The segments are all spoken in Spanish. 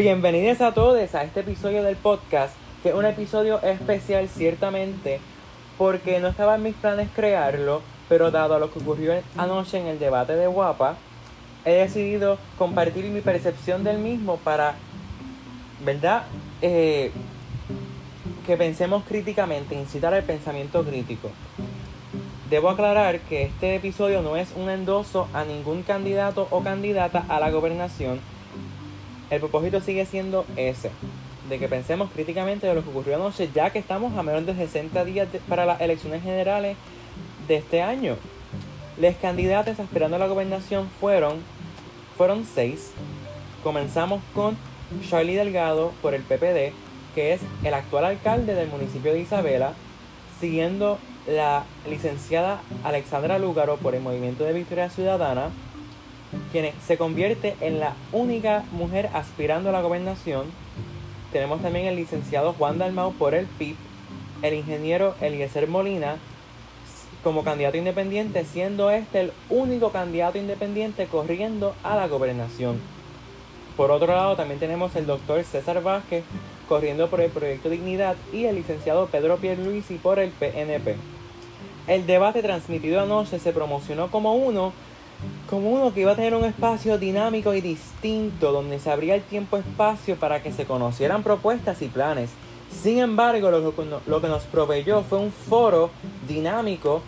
Bienvenidos a todos a este episodio del podcast, que es un episodio especial ciertamente, porque no estaba en mis planes crearlo, pero dado a lo que ocurrió anoche en el debate de Guapa, he decidido compartir mi percepción del mismo para, ¿verdad? Eh, que pensemos críticamente, incitar al pensamiento crítico. Debo aclarar que este episodio no es un endoso a ningún candidato o candidata a la gobernación. El propósito sigue siendo ese, de que pensemos críticamente de lo que ocurrió anoche, ya que estamos a menos de 60 días para las elecciones generales de este año. Los candidatos aspirando a la gobernación fueron, fueron seis. Comenzamos con Charlie Delgado por el PPD, que es el actual alcalde del municipio de Isabela, siguiendo la licenciada Alexandra Lúgaro por el Movimiento de Victoria Ciudadana, quien se convierte en la única mujer aspirando a la gobernación. Tenemos también el licenciado Juan Dalmau por el PIB, el ingeniero Eliezer Molina como candidato independiente, siendo este el único candidato independiente corriendo a la gobernación. Por otro lado, también tenemos el doctor César Vázquez corriendo por el Proyecto Dignidad y el licenciado Pedro Pierluisi por el PNP. El debate transmitido anoche se promocionó como uno como uno que iba a tener un espacio dinámico y distinto donde se abría el tiempo-espacio para que se conocieran propuestas y planes. Sin embargo, lo, lo que nos proveyó fue un foro dinámico,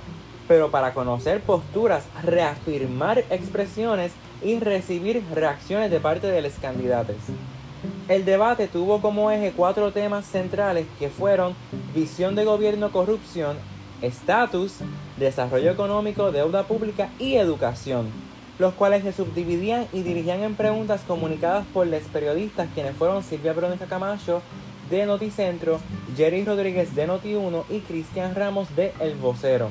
pero para conocer posturas, reafirmar expresiones y recibir reacciones de parte de los candidatos. El debate tuvo como eje cuatro temas centrales que fueron visión de gobierno, corrupción, estatus, desarrollo económico, deuda pública y educación, los cuales se subdividían y dirigían en preguntas comunicadas por los periodistas quienes fueron Silvia Verónica Camacho de Noticentro, Jerry Rodríguez de Noti1 y Cristian Ramos de El Vocero.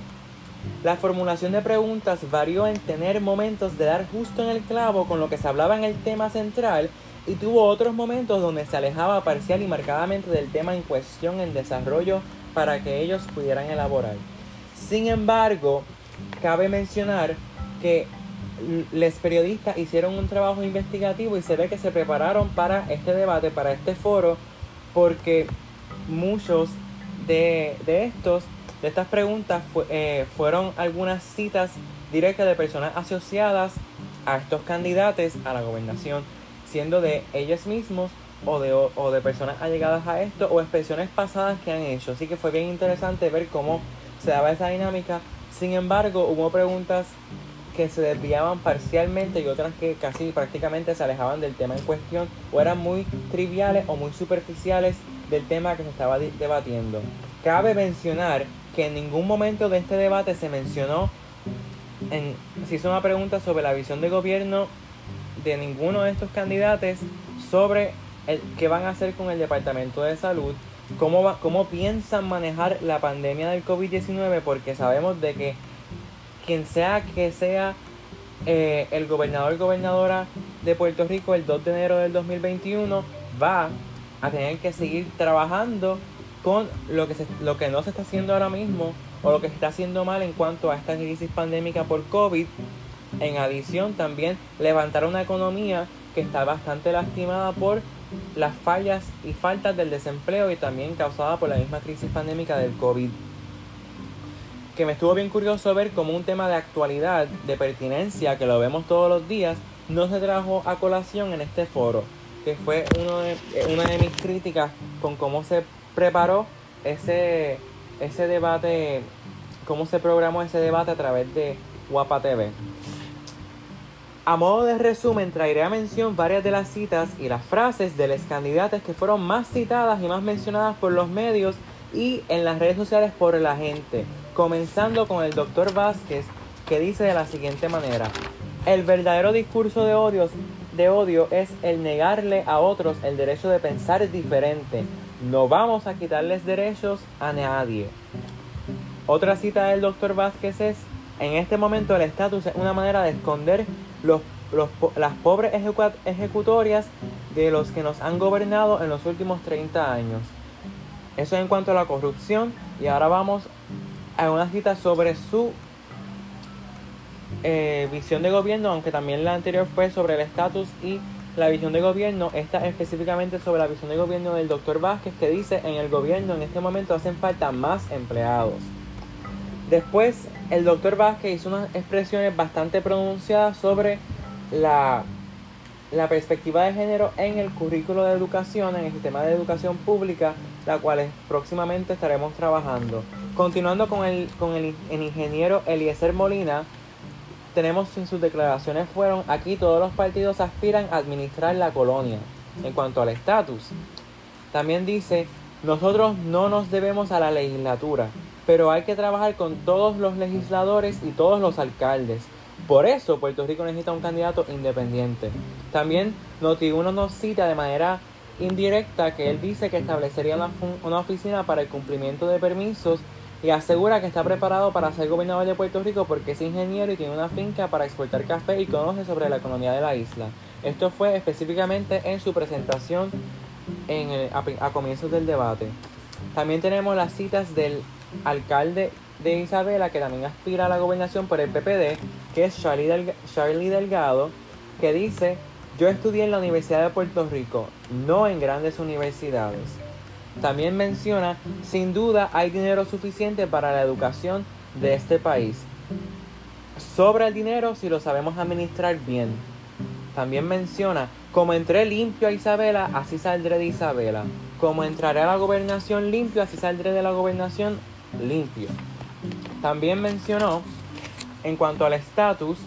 La formulación de preguntas varió en tener momentos de dar justo en el clavo con lo que se hablaba en el tema central y tuvo otros momentos donde se alejaba parcial y marcadamente del tema en cuestión en desarrollo para que ellos pudieran elaborar. Sin embargo, cabe mencionar que los periodistas hicieron un trabajo investigativo y se ve que se prepararon para este debate, para este foro, porque muchos de, estos, de estas preguntas eh, fueron algunas citas directas de personas asociadas a estos candidatos a la gobernación, siendo de ellos mismos o de, o de personas allegadas a esto o expresiones pasadas que han hecho. Así que fue bien interesante ver cómo se daba esa dinámica. Sin embargo, hubo preguntas que se desviaban parcialmente y otras que casi prácticamente se alejaban del tema en cuestión o eran muy triviales o muy superficiales del tema que se estaba debatiendo. Cabe mencionar que en ningún momento de este debate se mencionó, en, se hizo una pregunta sobre la visión de gobierno de ninguno de estos candidatos sobre qué van a hacer con el Departamento de Salud, cómo, cómo piensan manejar la pandemia del COVID-19, porque sabemos de que quien sea que sea eh, el gobernador gobernadora de Puerto Rico el 2 de enero del 2021 va a tener que seguir trabajando con lo que, se, lo que no se está haciendo ahora mismo o lo que se está haciendo mal en cuanto a esta crisis pandémica por COVID. En adición, también levantar una economía que está bastante lastimada por las fallas y faltas del desempleo y también causada por la misma crisis pandémica del COVID. Que me estuvo bien curioso ver como un tema de actualidad, de pertinencia, que lo vemos todos los días, no se trajo a colación en este foro, que fue uno de, una de mis críticas con cómo se preparó ese, ese debate, cómo se programó ese debate a través de Guapa TV. A modo de resumen, traeré a mención varias de las citas y las frases de los candidatos que fueron más citadas y más mencionadas por los medios y en las redes sociales por la gente, comenzando con el doctor Vázquez, que dice de la siguiente manera, el verdadero discurso de, de odio es el negarle a otros el derecho de pensar diferente. No vamos a quitarles derechos a nadie. Otra cita del doctor Vázquez es, en este momento el estatus es una manera de esconder los, las pobres ejecutorias de los que nos han gobernado en los últimos 30 años. Eso en cuanto a la corrupción. Y ahora vamos a una cita sobre su eh, visión de gobierno, aunque también la anterior fue sobre el estatus y la visión de gobierno, está específicamente sobre la visión de gobierno del doctor Vázquez, que dice en el gobierno en este momento hacen falta más empleados. Después, el doctor Vázquez hizo unas expresiones bastante pronunciadas sobre la, perspectiva de género en el currículo de educación, en el sistema de educación pública, la cual próximamente estaremos trabajando. Continuando con el, con el, el ingeniero Eliezer Molina, tenemos en sus declaraciones fueron aquí todos los partidos aspiran a administrar la colonia en cuanto al estatus. También dice, nosotros no nos debemos a la legislatura, pero hay que trabajar con todos los legisladores y todos los alcaldes. Por eso Puerto Rico necesita un candidato independiente. También Noti1 nos cita de manera indirecta que él dice que establecería una, oficina para el cumplimiento de permisos y asegura que está preparado para ser gobernador de Puerto Rico porque es ingeniero y tiene una finca para exportar café y conoce sobre la economía de la isla. Esto fue específicamente en su presentación en a, comienzos del debate. También tenemos las citas del alcalde de Isabela, que también aspira a la gobernación por el PPD, que es Charlie, Charlie Delgado, que dice, yo estudié en la Universidad de Puerto Rico, no en grandes universidades. También menciona, sin duda hay dinero suficiente para la educación de este país. Sobra el dinero si lo sabemos administrar bien. También menciona, como entré limpio a Isabela, así saldré de Isabela. Como entraré a la gobernación limpio, así saldré de la gobernación limpio. También mencionó, en cuanto al estatus,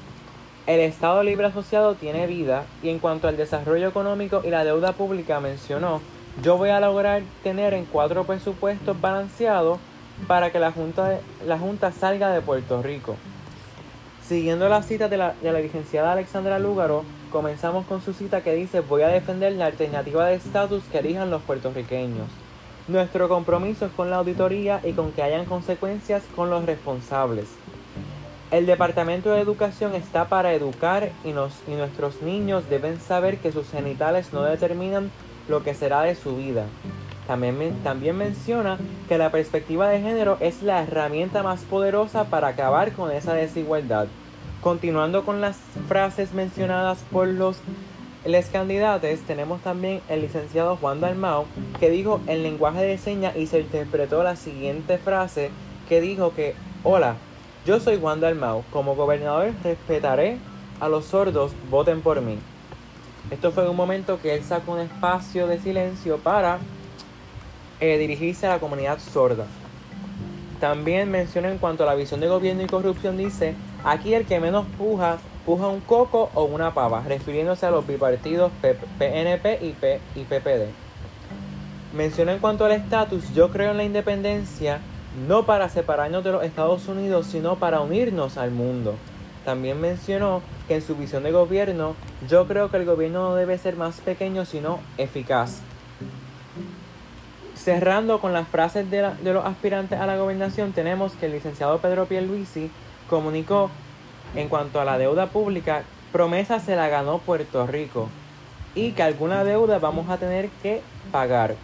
el Estado Libre Asociado tiene vida y en cuanto al desarrollo económico y la deuda pública mencionó yo voy a lograr tener en cuatro presupuestos balanceados para que la Junta, la junta salga de Puerto Rico. Siguiendo la cita de la, de la licenciada Alexandra Lúgaro, comenzamos con su cita que dice voy a defender la alternativa de estatus que elijan los puertorriqueños. Nuestro compromiso es con la auditoría y con que hayan consecuencias con los responsables. El Departamento de Educación está para educar y, nos, y nuestros niños deben saber que sus genitales no determinan lo que será de su vida. También, también menciona que la perspectiva de género es la herramienta más poderosa para acabar con esa desigualdad. Continuando con las frases mencionadas por los les candidatos, tenemos también el licenciado Juan Dalmau, que dijo en lenguaje de señas y se interpretó la siguiente frase que dijo que, hola, yo soy Juan Dalmau, como gobernador respetaré a los sordos, voten por mí. Esto fue un momento que él sacó un espacio de silencio para eh, dirigirse a la comunidad sorda. También menciona en cuanto a la visión de gobierno y corrupción, dice, aquí el que menos puja, puja un coco o una pava, refiriéndose a los bipartidos PNP y, P y PPD. Menciona en cuanto al estatus, yo creo en la independencia, no para separarnos de los Estados Unidos, sino para unirnos al mundo. También mencionó que en su visión de gobierno, yo creo que el gobierno no debe ser más pequeño, sino eficaz. Cerrando con las frases de, los aspirantes a la gobernación, tenemos que el licenciado Pedro Pierluisi comunicó en cuanto a la deuda pública, promesa se la ganó Puerto Rico y que alguna deuda vamos a tener que pagar.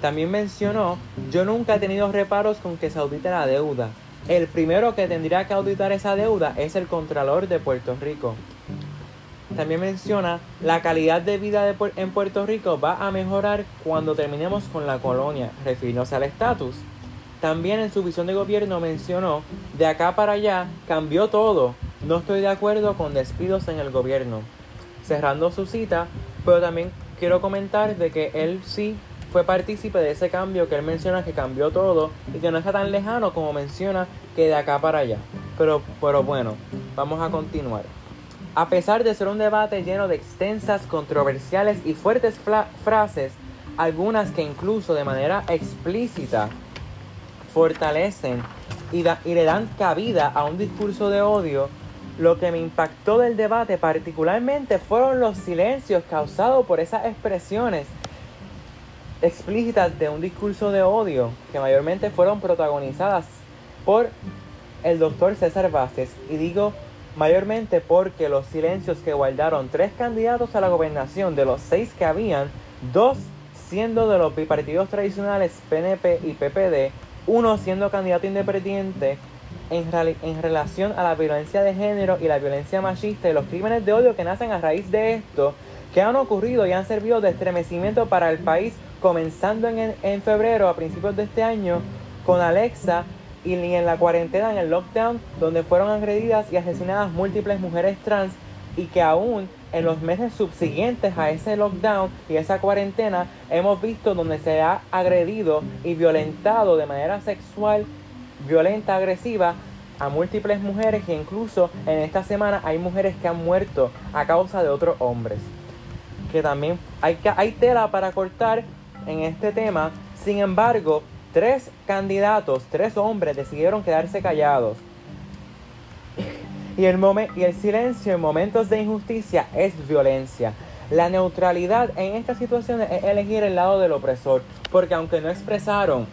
También mencionó, yo nunca he tenido reparos con que se audite la deuda, el primero que tendría que auditar esa deuda es el Contralor de Puerto Rico. También menciona, la calidad de vida en Puerto Rico va a mejorar cuando terminemos con la colonia, refiriéndose al estatus. También en su visión de gobierno mencionó, de acá para allá cambió todo, no estoy de acuerdo con despidos en el gobierno. Cerrando su cita, pero también quiero comentar de que él sí fue partícipe de ese cambio que él menciona que cambió todo y que no está tan lejano como menciona que de acá para allá. Pero, pero bueno, vamos a continuar. A pesar de ser un debate lleno de extensas, controversiales y fuertes frases, algunas que incluso de manera explícita fortalecen y, le dan cabida a un discurso de odio, lo que me impactó del debate particularmente fueron los silencios causados por esas expresiones explícitas de un discurso de odio que mayormente fueron protagonizadas por el doctor César Vázquez. Y digo mayormente porque los silencios que guardaron tres candidatos a la gobernación de los seis que habían, dos siendo de los bipartidos tradicionales PNP y PPD, uno siendo candidato independiente en, relación a la violencia de género y la violencia machista y los crímenes de odio que nacen a raíz de esto, que han ocurrido y han servido de estremecimiento para el país, comenzando en, en febrero, a principios de este año, con Alexa y en la cuarentena, en el lockdown, donde fueron agredidas y asesinadas múltiples mujeres trans y que aún en los meses subsiguientes a ese lockdown y esa cuarentena hemos visto donde se ha agredido y violentado de manera sexual, violenta, agresiva a múltiples mujeres e incluso en esta semana hay mujeres que han muerto a causa de otros hombres. Que también hay, hay tela para cortar en este tema. Sin embargo, tres candidatos, tres hombres decidieron quedarse callados y el, y el silencio en momentos de injusticia es violencia. La neutralidad en estas situaciones es elegir el lado del opresor, porque aunque no expresaron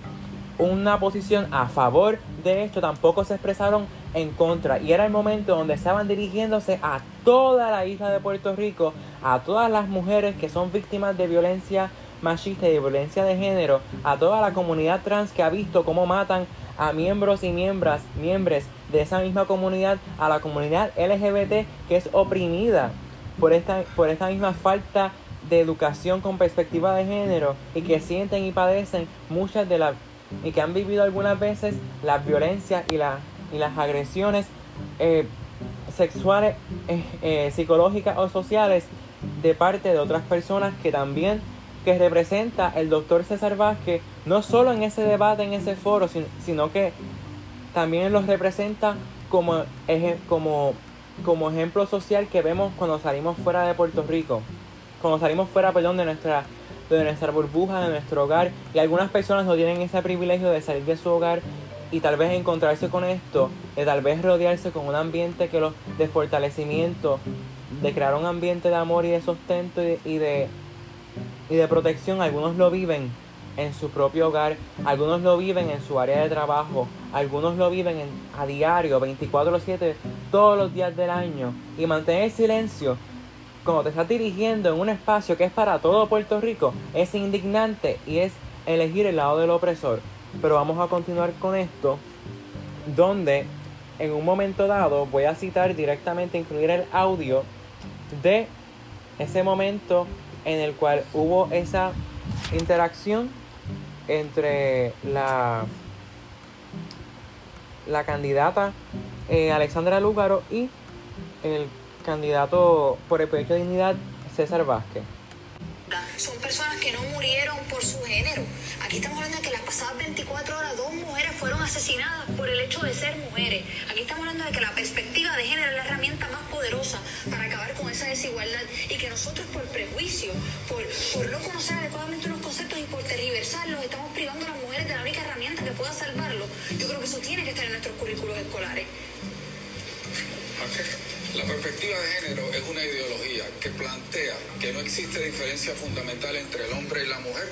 una posición a favor de esto, tampoco se expresaron en contra. Y era el momento donde estaban dirigiéndose a toda la isla de Puerto Rico, a todas las mujeres que son víctimas de violencia machista y de violencia de género, a toda la comunidad trans que ha visto cómo matan a miembros y miembros, miembros de esa misma comunidad, a la comunidad LGBT que es oprimida por esta, por esta misma falta de educación con perspectiva de género y que sienten y padecen muchas de las y que han vivido algunas veces las violencias y, la, y las agresiones eh, sexuales, eh, eh, psicológicas o sociales de parte de otras personas que también que representa el doctor César Vázquez, no solo en ese debate, en ese foro, sino que también los representa como, como, como ejemplo social que vemos cuando salimos fuera de Puerto Rico, cuando salimos fuera, perdón, de nuestra, de nuestra burbuja, de nuestro hogar, y algunas personas no tienen ese privilegio de salir de su hogar y tal vez encontrarse con esto, de tal vez rodearse con un ambiente que los, de fortalecimiento, de crear un ambiente de amor y de sustento y de y de protección, algunos lo viven en su propio hogar, algunos lo viven en su área de trabajo, algunos lo viven a diario, 24/7, todos los días del año. Y mantener silencio cuando te estás dirigiendo en un espacio que es para todo Puerto Rico es indignante y es elegir el lado del opresor. Pero vamos a continuar con esto, donde en un momento dado voy a citar directamente, incluir el audio de ese momento en el cual hubo esa interacción entre la, la candidata eh, Alexandra Lúgaro y el candidato por el proyecto de dignidad César Vázquez. Son personas que no murieron por su género. Aquí estamos hablando de que las pasadas 24 horas dos mujeres fueron asesinadas por el hecho de ser mujeres. Aquí estamos hablando de que la perspectiva de género es la herramienta más poderosa para acabar con esa desigualdad y que nosotros por prejuicio, por, por no conocer adecuadamente unos conceptos y por tergiversarlos, estamos privando a las mujeres de la única herramienta que pueda salvarlo. Yo creo que eso tiene que estar en nuestros currículos escolares. La perspectiva de género es una ideología que plantea que no existe diferencia fundamental entre el hombre y la mujer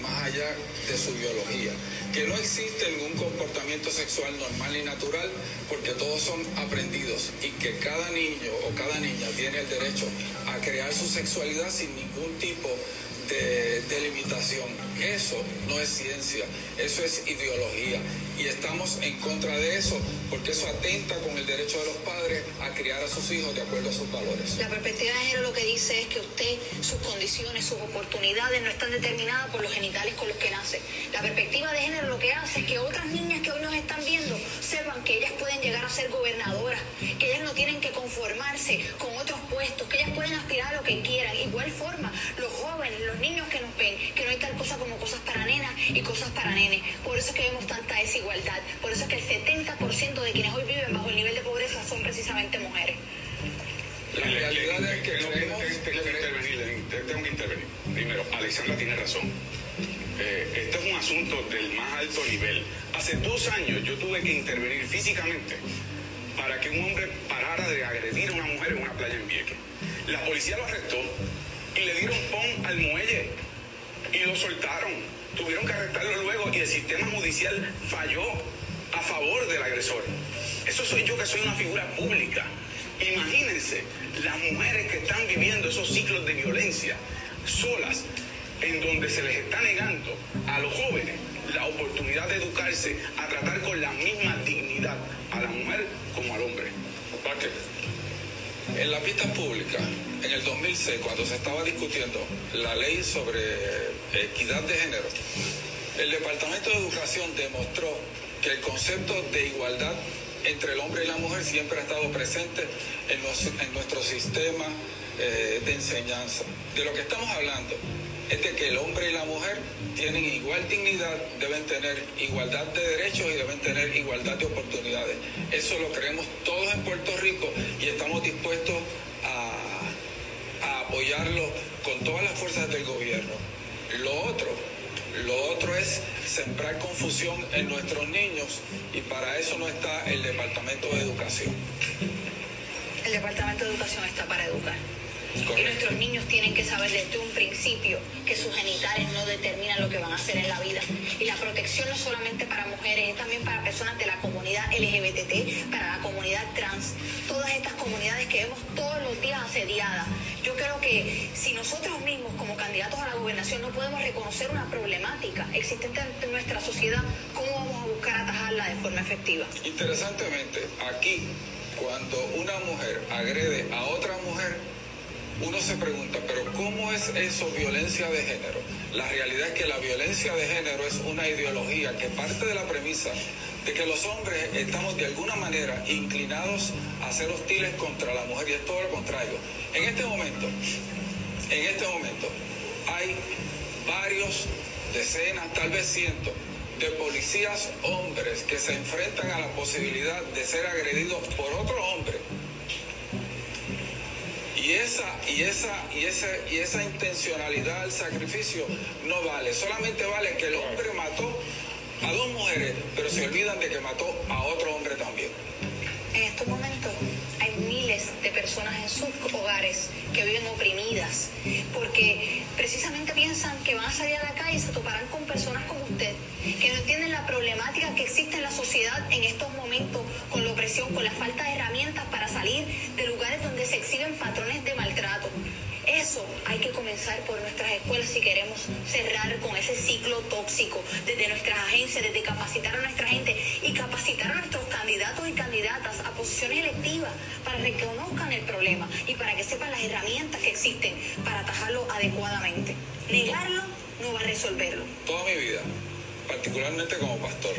más allá de su biología, que no existe ningún comportamiento sexual normal y natural porque todos son aprendidos y que cada niño o cada niña tiene el derecho a crear su sexualidad sin ningún tipo de, limitación. Eso no es ciencia, eso es ideología y estamos en contra de eso porque eso atenta con el derecho de los padres a criar a sus hijos de acuerdo a sus valores. La perspectiva de género lo que dice es que usted, sus condiciones, sus oportunidades no están determinadas por los genitales con los que nace. La perspectiva de género lo que hace es que otras niñas que hoy nos están viendo sepan que ellas pueden llegar a ser gobernadoras, que ellas no tienen que conformarse con otros puestos, que ellas pueden aspirar a lo que quieran. Igual forma, los jóvenes, los niños que nos ven, que no hay tal cosa como cosas para nenas y cosas para nenes. Por eso es que vemos tanta desigualdad por eso es que el 70% de quienes hoy viven bajo el nivel de pobreza son precisamente mujeres. La realidad es que tengo, que intervenir, tengo que intervenir. Primero, Alexandra tiene razón. Eh, este es un asunto del más alto nivel. Hace dos años yo tuve que intervenir físicamente para que un hombre parara de agredir a una mujer en una playa en Vieques. La policía lo arrestó y le dieron pon al muelle y lo soltaron tuvieron que arrestarlo luego y el sistema judicial falló a favor del agresor. Eso soy yo que soy una figura pública. Imagínense las mujeres que están viviendo esos ciclos de violencia solas, en donde se les está negando a los jóvenes la oportunidad de educarse, a tratar con la misma dignidad a la mujer como al hombre. En las vistas públicas, en el 2006, cuando se estaba discutiendo la ley sobre equidad de género, el Departamento de Educación demostró que el concepto de igualdad entre el hombre y la mujer siempre ha estado presente en, en nuestro sistema eh, de enseñanza. De lo que estamos hablando es de que el hombre y la mujer tienen igual dignidad, deben tener igualdad de derechos y deben tener igualdad de oportunidades. Eso lo creemos todos en Puerto Rico y estamos dispuestos a, apoyarlo con todas las fuerzas del gobierno. Lo otro, lo otro es sembrar confusión en nuestros niños y para eso no está el Departamento de Educación. El Departamento de Educación está para educar. Y nuestros niños tienen que saber desde un principio que sus genitales no determinan lo que van a hacer en la vida. Y la protección no solamente para mujeres, es también para personas de la comunidad LGBT, para la comunidad trans, todas estas comunidades que vemos todos los días asediadas. Yo creo que si nosotros mismos como candidatos a la gobernación no podemos reconocer una problemática existente en nuestra sociedad, ¿cómo vamos a buscar atajarla de forma efectiva? Interesantemente, aquí, cuando una mujer agrede a otra mujer, uno se pregunta, pero ¿cómo es eso violencia de género? La realidad es que la violencia de género es una ideología que parte de la premisa de que los hombres estamos de alguna manera inclinados a ser hostiles contra la mujer y es todo lo contrario. En este momento, en este momento, hay varios, decenas, tal vez cientos, de policías hombres que se enfrentan a la posibilidad de ser agredidos por otro hombre esa, y esa, y esa, y esa intencionalidad al sacrificio no vale. Solamente vale que el hombre mató a dos mujeres, pero se olvidan de que mató a otro hombre también. En estos momentos hay miles de personas en sus hogares que viven oprimidas porque precisamente piensan que van a salir a la calle y se toparán con personas como usted que no entienden la problemática que existe en la sociedad en estos momentos con la opresión, con la falta de herramientas para salir de lugares donde se exhiben patrones de maltrato. Eso hay que comenzar por nuestras escuelas si queremos cerrar con ese ciclo tóxico desde nuestras agencias, desde capacitar a nuestra gente y capacitar a nuestros candidatos y candidatas a posiciones electivas para que reconozcan el problema y para que sepan las herramientas que existen para atajarlo adecuadamente. Negarlo no va a resolverlo. Toda mi vida, particularmente como pastor,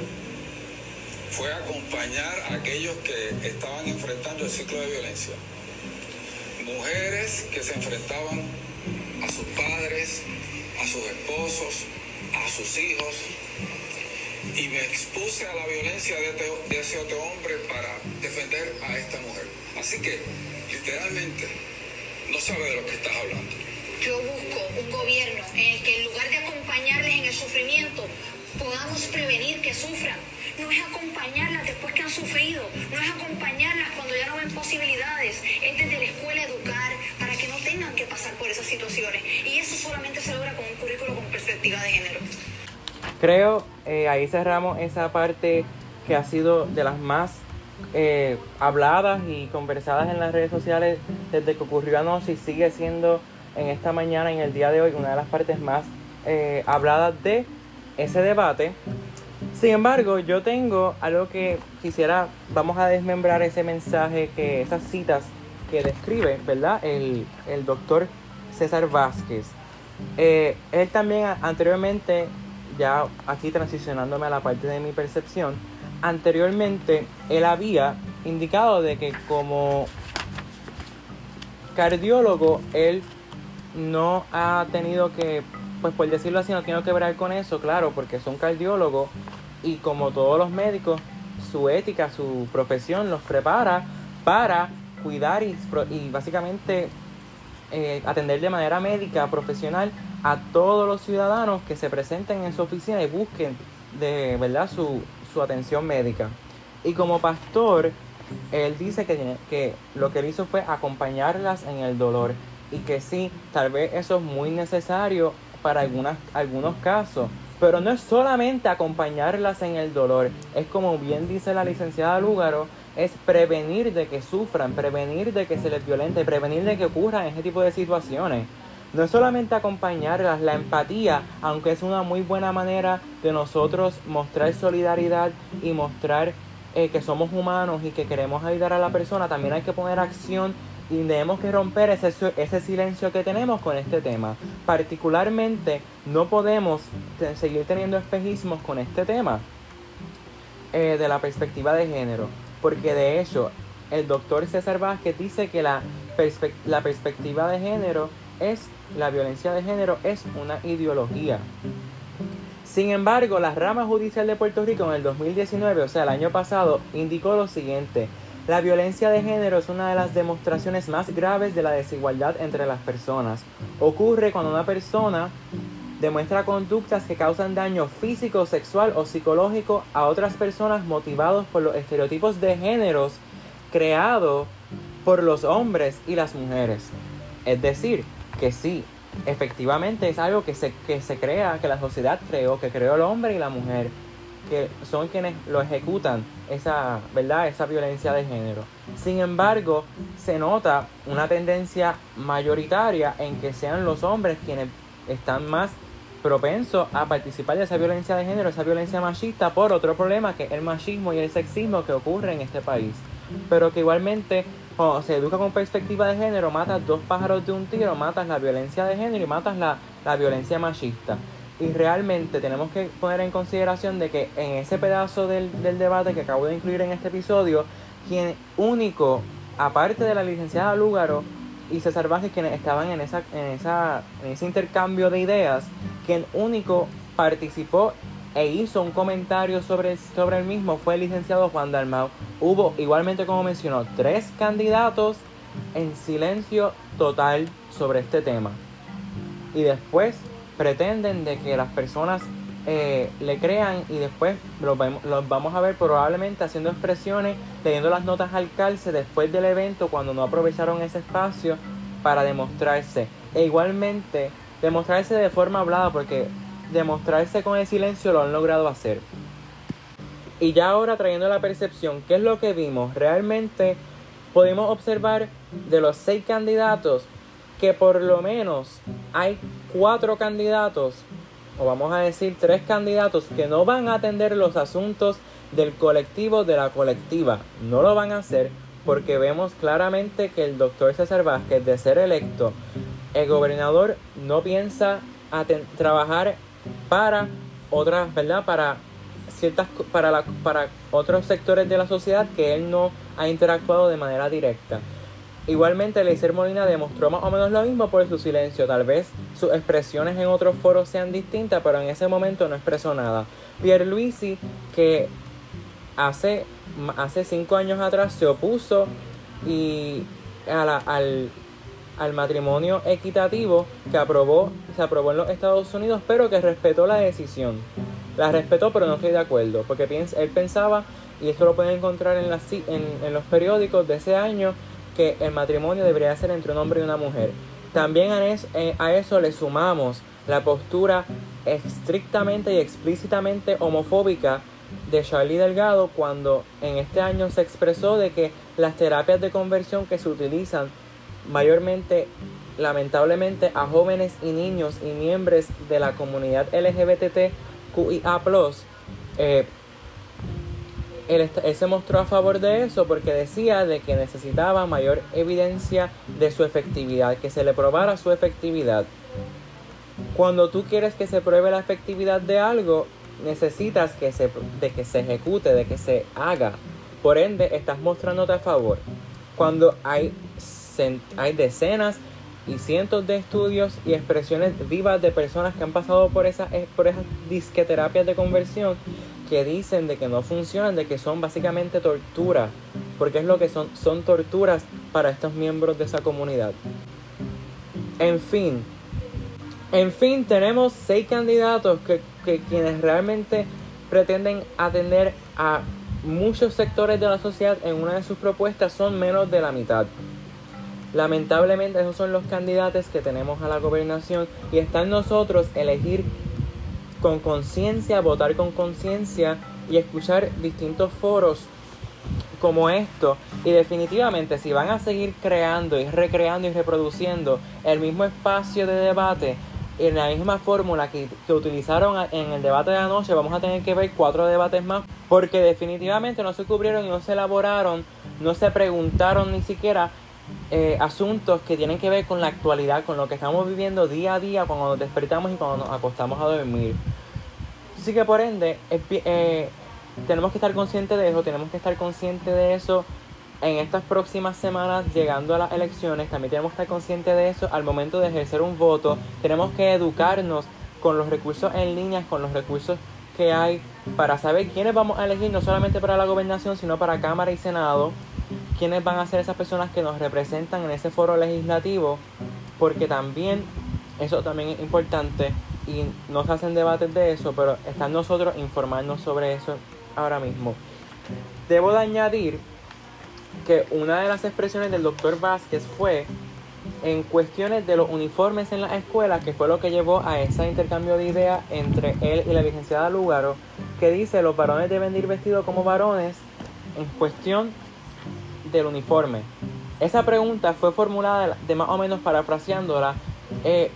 fue acompañar a aquellos que estaban enfrentando el ciclo de violencia mujeres que se enfrentaban a sus padres, a sus esposos, a sus hijos, y me expuse a la violencia de, ese otro hombre para defender a esta mujer. Así que, literalmente, no sabe de lo que estás hablando. Yo busco un gobierno en el que en lugar de acompañarles en el sufrimiento, podamos prevenir que sufran. No es acompañarlas después que han sufrido, no es acompañarlas cuando ya no ven posibilidades, es desde la escuela educar para que no tengan que pasar por esas situaciones. Y eso solamente se logra con un currículo con perspectiva de género. Creo, eh, ahí cerramos esa parte que ha sido de las más eh, habladas y conversadas en las redes sociales desde que ocurrió anoche y sigue siendo en esta mañana, en el día de hoy, una de las partes más eh, habladas de ese debate. Sin embargo, yo tengo algo que quisiera, vamos a desmembrar ese mensaje, que esas citas que describe, ¿verdad? El, el doctor César Vázquez. Eh, él también anteriormente, ya aquí transicionándome a la parte de mi percepción, anteriormente él había indicado de que como cardiólogo él no ha tenido que pues por decirlo así, no tiene que ver con eso, claro, porque es un cardiólogo y como todos los médicos, su ética, su profesión los prepara para cuidar y, y básicamente eh, atender de manera médica, profesional, a todos los ciudadanos que se presenten en su oficina y busquen de verdad su, su atención médica. Y como pastor, él dice que, que lo que él hizo fue acompañarlas en el dolor y que sí, tal vez eso es muy necesario para algunas, algunos casos. Pero no es solamente acompañarlas en el dolor, es como bien dice la licenciada Lúgaro, es prevenir de que sufran, prevenir de que se les violente, prevenir de que ocurran ese tipo de situaciones. No es solamente acompañarlas, la empatía, aunque es una muy buena manera de nosotros mostrar solidaridad y mostrar eh, que somos humanos y que queremos ayudar a la persona, también hay que poner acción y tenemos que romper ese, ese silencio que tenemos con este tema. Particularmente, no podemos seguir teniendo espejismos con este tema eh, de la perspectiva de género, porque de hecho, el doctor César Vázquez dice que la, la perspectiva de género es, la violencia de género es una ideología. Sin embargo, la rama judicial de Puerto Rico en el 2019, o sea, el año pasado, indicó lo siguiente. La violencia de género es una de las demostraciones más graves de la desigualdad entre las personas. Ocurre cuando una persona demuestra conductas que causan daño físico, sexual o psicológico a otras personas motivados por los estereotipos de géneros creados por los hombres y las mujeres. Es decir, que sí, efectivamente es algo que se, que se crea, que la sociedad creó, que creó el hombre y la mujer que son quienes lo ejecutan, esa, ¿verdad? esa violencia de género. Sin embargo, se nota una tendencia mayoritaria en que sean los hombres quienes están más propensos a participar de esa violencia de género, esa violencia machista, por otro problema que es el machismo y el sexismo que ocurre en este país. Pero que igualmente, cuando se educa con perspectiva de género, matas dos pájaros de un tiro, matas la violencia de género y matas la, la violencia machista. Y realmente tenemos que poner en consideración de que en ese pedazo del, debate que acabo de incluir en este episodio, quien único, aparte de la licenciada Lúgaro y César Vázquez, quienes estaban en, esa, en, esa, en ese intercambio de ideas, quien único participó e hizo un comentario sobre, sobre el mismo fue el licenciado Juan Dalmau. Hubo, igualmente como mencionó, tres candidatos en silencio total sobre este tema. Y después pretenden de que las personas eh, le crean y después los, los, vamos a ver probablemente haciendo expresiones, teniendo las notas al calce después del evento cuando no aprovecharon ese espacio para demostrarse. E igualmente demostrarse de forma hablada porque demostrarse con el silencio lo han logrado hacer. Y ya ahora trayendo la percepción, ¿qué es lo que vimos? Realmente pudimos observar de los seis candidatos que por lo menos hay cuatro candidatos, o vamos a decir tres candidatos, que no van a atender los asuntos del colectivo de la colectiva. No lo van a hacer porque vemos claramente que el doctor César Vázquez, de ser electo, el gobernador no piensa trabajar para otras, ¿verdad? Para ciertas para la, para otros sectores de la sociedad que él no ha interactuado de manera directa. Igualmente, Leiser Molina demostró más o menos lo mismo por su silencio. Tal vez sus expresiones en otros foros sean distintas, pero en ese momento no expresó nada. Pierre Luisi, que hace, hace cinco años atrás se opuso y al, al matrimonio equitativo que aprobó, se aprobó en los Estados Unidos, pero que respetó la decisión. La respetó, pero no estoy de acuerdo, porque él pensaba, y esto lo pueden encontrar en, en, en los periódicos de ese año, que el matrimonio debería ser entre un hombre y una mujer. También eh, a eso le sumamos la postura estrictamente y explícitamente homofóbica de Charlie Delgado cuando en este año se expresó de que las terapias de conversión que se utilizan mayormente lamentablemente a jóvenes y niños y miembros de la comunidad LGBTQIA+, eh, él, se mostró a favor de eso porque decía de que necesitaba mayor evidencia de su efectividad, que se le probara su efectividad. Cuando tú quieres que se pruebe la efectividad de algo, necesitas que se, de que se ejecute, de que se haga. Por ende, estás mostrándote a favor. Cuando hay, hay decenas y cientos de estudios y expresiones vivas de personas que han pasado por, esa, eh, por esas disqueterapias de conversión que dicen de que no funcionan, de que son básicamente tortura, porque es lo que son, son torturas para estos miembros de esa comunidad. En fin, en fin, tenemos seis candidatos que, que quienes realmente pretenden atender a muchos sectores de la sociedad en una de sus propuestas son menos de la mitad. Lamentablemente esos son los candidatos que tenemos a la gobernación y está en nosotros elegir con conciencia, votar con conciencia y escuchar distintos foros como esto. Y definitivamente si van a seguir creando y recreando y reproduciendo el mismo espacio de debate en la misma fórmula que, que utilizaron en el debate de anoche, vamos a tener que ver cuatro debates más. Porque definitivamente no se cubrieron y no se elaboraron, no se preguntaron ni siquiera eh, asuntos que tienen que ver con la actualidad, con lo que estamos viviendo día a día cuando nos despertamos y cuando nos acostamos a dormir. Así que por ende, eh, tenemos que estar conscientes de eso, tenemos que estar conscientes de eso en estas próximas semanas llegando a las elecciones, también tenemos que estar conscientes de eso al momento de ejercer un voto, tenemos que educarnos con los recursos en línea, con los recursos que hay para saber quiénes vamos a elegir, no solamente para la gobernación, sino para Cámara y Senado, quiénes van a ser esas personas que nos representan en ese foro legislativo, porque también eso también es importante y no se hacen debates de eso, pero están nosotros informarnos sobre eso ahora mismo. Debo de añadir que una de las expresiones del doctor Vázquez fue en cuestiones de los uniformes en las escuelas, que fue lo que llevó a ese intercambio de ideas entre él y la licenciada Lugaro, que dice los varones deben ir vestidos como varones en cuestión del uniforme. Esa pregunta fue formulada de más o menos parafraseándola. Eh,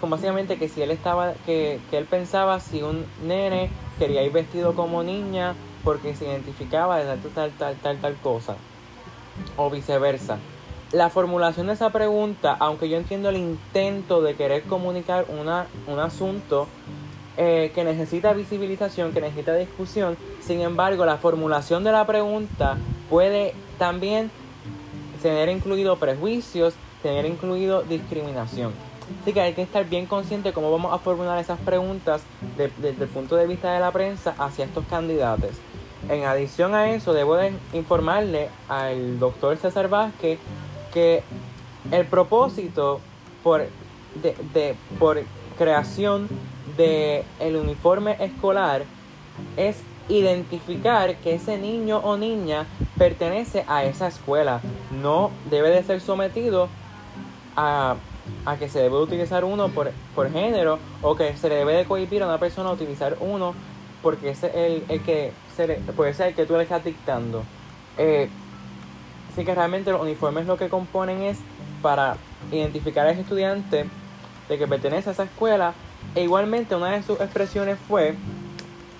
como básicamente que si él estaba, que, que él pensaba si un nene quería ir vestido como niña porque se identificaba de tal, tal, tal, tal, tal cosa o viceversa. La formulación de esa pregunta, aunque yo entiendo el intento de querer comunicar una, un asunto eh, que necesita visibilización, que necesita discusión, sin embargo, la formulación de la pregunta puede también tener incluido prejuicios, tener incluido discriminación. Así que hay que estar bien consciente de cómo vamos a formular esas preguntas desde el punto de vista de la prensa hacia estos candidatos. En adición a eso, debo de informarle al doctor César Vázquez que el propósito por, de, por creación del el uniforme escolar es identificar que ese niño o niña pertenece a esa escuela. No debe de ser sometido a, a que se debe utilizar uno por, por género o que se le debe de cohibir a una persona utilizar uno porque es el, el que ser, puede ser el que tú le estás dictando. Eh, así que realmente los uniformes lo que componen es para identificar al estudiante de que pertenece a esa escuela. E igualmente una de sus expresiones fue,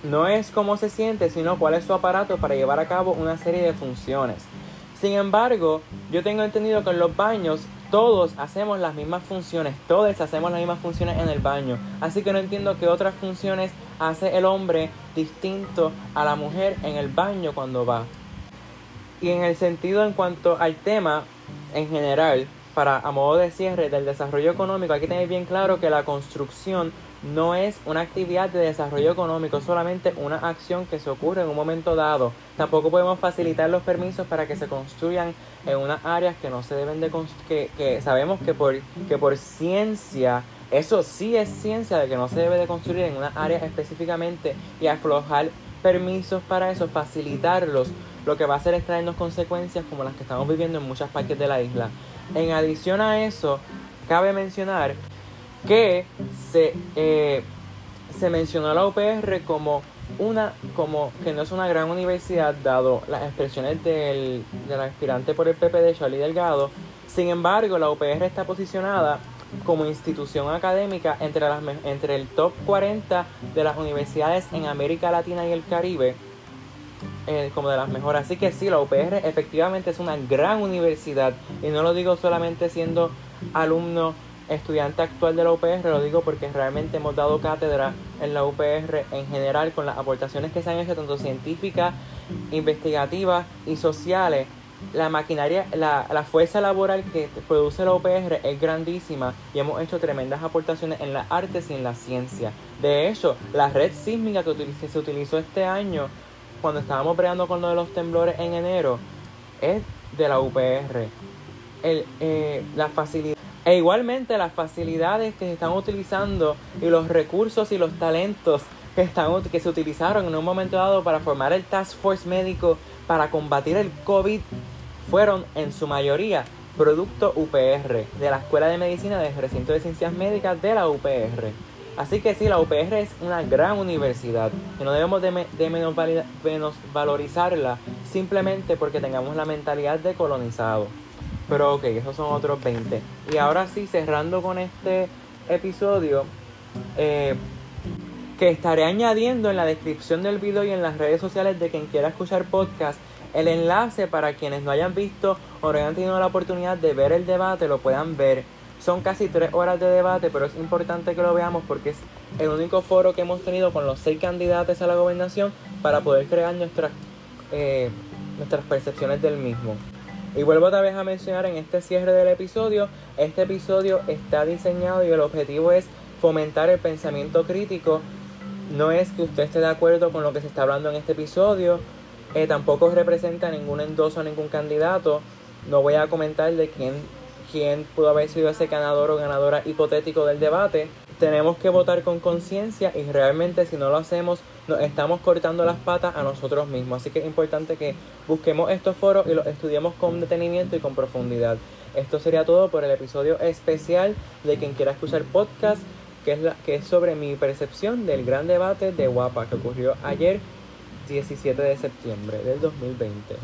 no es cómo se siente, sino cuál es su aparato para llevar a cabo una serie de funciones. Sin embargo, yo tengo entendido que en los baños todos hacemos las mismas funciones, todos hacemos las mismas funciones en el baño. Así que no entiendo qué otras funciones hace el hombre distinto a la mujer en el baño cuando va. Y en el sentido en cuanto al tema en general, para a modo de cierre del desarrollo económico, hay que tener bien claro que la construcción no es una actividad de desarrollo económico, solamente una acción que se ocurre en un momento dado. Tampoco podemos facilitar los permisos para que se construyan en unas áreas que no se deben de que, que sabemos que por, que por ciencia eso sí es ciencia de que no se debe de construir en una área específicamente y aflojar permisos para eso, facilitarlos, lo que va a hacer es traernos consecuencias como las que estamos viviendo en muchas partes de la isla. En adición a eso, cabe mencionar que se, eh, se mencionó a la UPR como una como que no es una gran universidad dado las expresiones del, del aspirante por el PP de Charlie Delgado. Sin embargo, la UPR está posicionada como institución académica entre, las, entre el top 40 de las universidades en América Latina y el Caribe, eh, como de las mejores. Así que sí, la UPR efectivamente es una gran universidad y no lo digo solamente siendo alumno estudiante actual de la UPR, lo digo porque realmente hemos dado cátedra en la UPR en general con las aportaciones que se han hecho tanto científicas, investigativas y sociales. La maquinaria, la, la fuerza laboral que produce la UPR es grandísima y hemos hecho tremendas aportaciones en las artes y en la ciencia. De hecho, la red sísmica que se utilizó este año cuando estábamos peleando con lo de los temblores en enero es de la UPR. El, eh, la facilidad e igualmente las facilidades que se están utilizando y los recursos y los talentos que, están, que se utilizaron en un momento dado para formar el Task Force médico para combatir el COVID fueron en su mayoría producto UPR, de la Escuela de Medicina del Recinto de Ciencias Médicas de la UPR. Así que sí, la UPR es una gran universidad y no debemos de, de menos, menos valorizarla simplemente porque tengamos la mentalidad de colonizado. Pero ok, esos son otros 20. Y ahora sí, cerrando con este episodio, eh, que estaré añadiendo en la descripción del video y en las redes sociales de quien quiera escuchar podcast, El enlace para quienes no hayan visto o no hayan tenido la oportunidad de ver el debate lo puedan ver. Son casi tres horas de debate, pero es importante que lo veamos porque es el único foro que hemos tenido con los seis candidatos a la gobernación para poder crear nuestras, eh, nuestras percepciones del mismo. Y vuelvo otra vez a mencionar en este cierre del episodio, este episodio está diseñado y el objetivo es fomentar el pensamiento crítico. No es que usted esté de acuerdo con lo que se está hablando en este episodio, eh, tampoco representa ningún endoso a ningún candidato. No voy a comentar de quién, quién pudo haber sido ese ganador o ganadora hipotético del debate. Tenemos que votar con conciencia y realmente si no lo hacemos nos estamos cortando las patas a nosotros mismos. Así que es importante que busquemos estos foros y los estudiemos con detenimiento y con profundidad. Esto sería todo por el episodio especial de quien quiera escuchar podcast, que es, la, que es sobre mi percepción del gran debate de Guapa que ocurrió ayer 17 de septiembre del 2020.